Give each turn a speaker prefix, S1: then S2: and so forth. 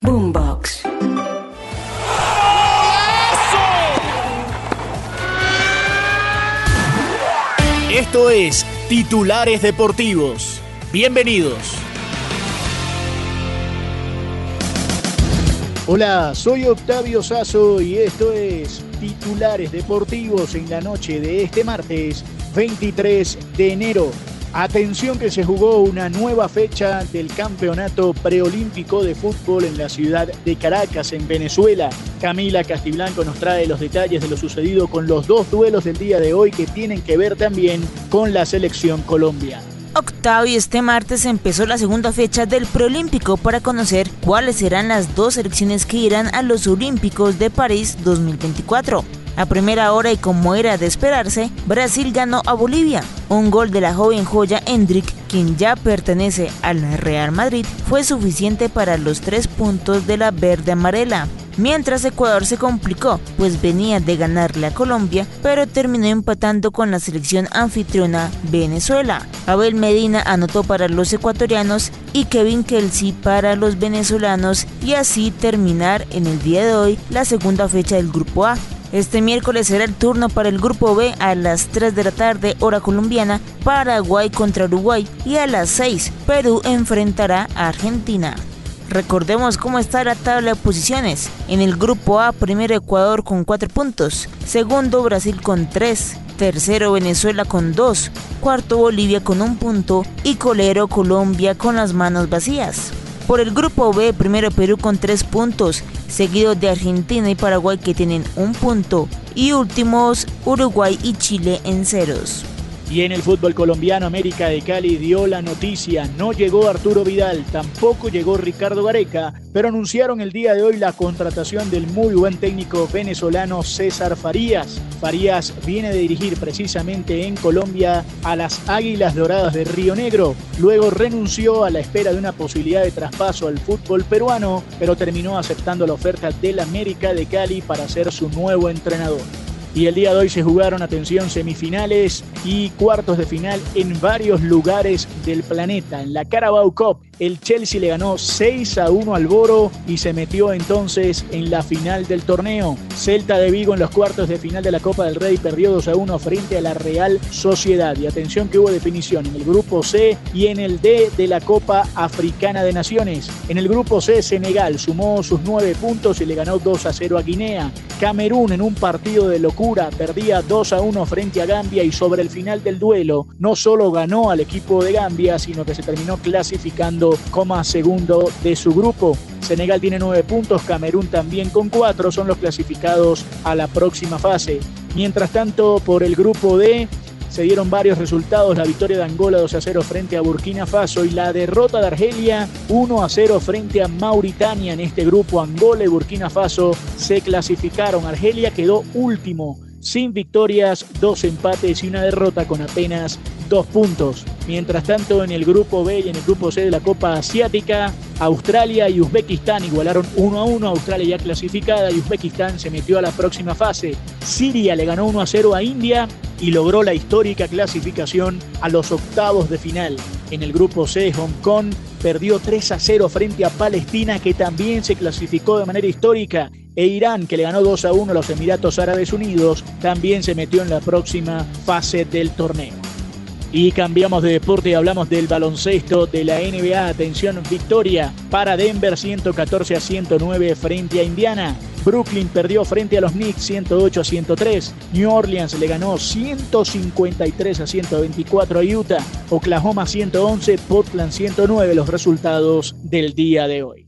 S1: Boombox.
S2: Esto es Titulares Deportivos. Bienvenidos. Hola, soy Octavio Sazo y esto es Titulares Deportivos en la noche de este martes 23 de enero. Atención que se jugó una nueva fecha del campeonato preolímpico de fútbol en la ciudad de Caracas, en Venezuela. Camila Castiblanco nos trae los detalles de lo sucedido con los dos duelos del día de hoy que tienen que ver también con la selección Colombia.
S3: Octavio, este martes empezó la segunda fecha del preolímpico para conocer cuáles serán las dos selecciones que irán a los Olímpicos de París 2024. A primera hora y como era de esperarse, Brasil ganó a Bolivia. Un gol de la joven joya Hendrik, quien ya pertenece al Real Madrid, fue suficiente para los tres puntos de la verde amarela. Mientras Ecuador se complicó, pues venía de ganarle a Colombia, pero terminó empatando con la selección anfitriona Venezuela. Abel Medina anotó para los ecuatorianos y Kevin Kelsey para los venezolanos y así terminar en el día de hoy la segunda fecha del Grupo A. Este miércoles será el turno para el Grupo B a las 3 de la tarde, hora colombiana, Paraguay contra Uruguay y a las 6, Perú enfrentará a Argentina. Recordemos cómo está la tabla de posiciones. En el grupo A, primero Ecuador con 4 puntos, segundo Brasil con 3, tercero Venezuela con 2, cuarto Bolivia con 1 punto y colero Colombia con las manos vacías. Por el grupo B, primero Perú con 3 puntos, seguido de Argentina y Paraguay que tienen un punto, y últimos Uruguay y Chile en ceros.
S2: Y en el fútbol colombiano, América de Cali dio la noticia. No llegó Arturo Vidal, tampoco llegó Ricardo Gareca, pero anunciaron el día de hoy la contratación del muy buen técnico venezolano César Farías. Farías viene de dirigir precisamente en Colombia a las Águilas Doradas de Río Negro. Luego renunció a la espera de una posibilidad de traspaso al fútbol peruano, pero terminó aceptando la oferta del América de Cali para ser su nuevo entrenador. Y el día de hoy se jugaron, atención, semifinales y cuartos de final en varios lugares del planeta. En la Carabao Cup, el Chelsea le ganó 6 a 1 al Boro y se metió entonces en la final del torneo. Celta de Vigo en los cuartos de final de la Copa del Rey perdió 2 a 1 frente a la Real Sociedad. Y atención que hubo definición en el grupo C y en el D de la Copa Africana de Naciones. En el grupo C, Senegal sumó sus 9 puntos y le ganó 2 a 0 a Guinea. Camerún en un partido de locura perdía 2 a 1 frente a Gambia y sobre el final del duelo no solo ganó al equipo de Gambia, sino que se terminó clasificando como segundo de su grupo. Senegal tiene 9 puntos, Camerún también con 4, son los clasificados a la próxima fase. Mientras tanto, por el grupo D, se dieron varios resultados, la victoria de Angola 2 a 0 frente a Burkina Faso y la derrota de Argelia 1 a 0 frente a Mauritania en este grupo. Angola y Burkina Faso se clasificaron. Argelia quedó último, sin victorias, dos empates y una derrota con apenas dos puntos. Mientras tanto, en el grupo B y en el grupo C de la Copa Asiática, Australia y Uzbekistán igualaron 1 a 1. Australia ya clasificada y Uzbekistán se metió a la próxima fase. Siria le ganó 1 a 0 a India y logró la histórica clasificación a los octavos de final. En el grupo C, Hong Kong perdió 3 a 0 frente a Palestina, que también se clasificó de manera histórica. E Irán, que le ganó 2 a 1 a los Emiratos Árabes Unidos, también se metió en la próxima fase del torneo. Y cambiamos de deporte y hablamos del baloncesto de la NBA. Atención, victoria para Denver 114 a 109 frente a Indiana. Brooklyn perdió frente a los Knicks 108 a 103. New Orleans le ganó 153 a 124 a Utah. Oklahoma 111, Portland 109 los resultados del día de hoy.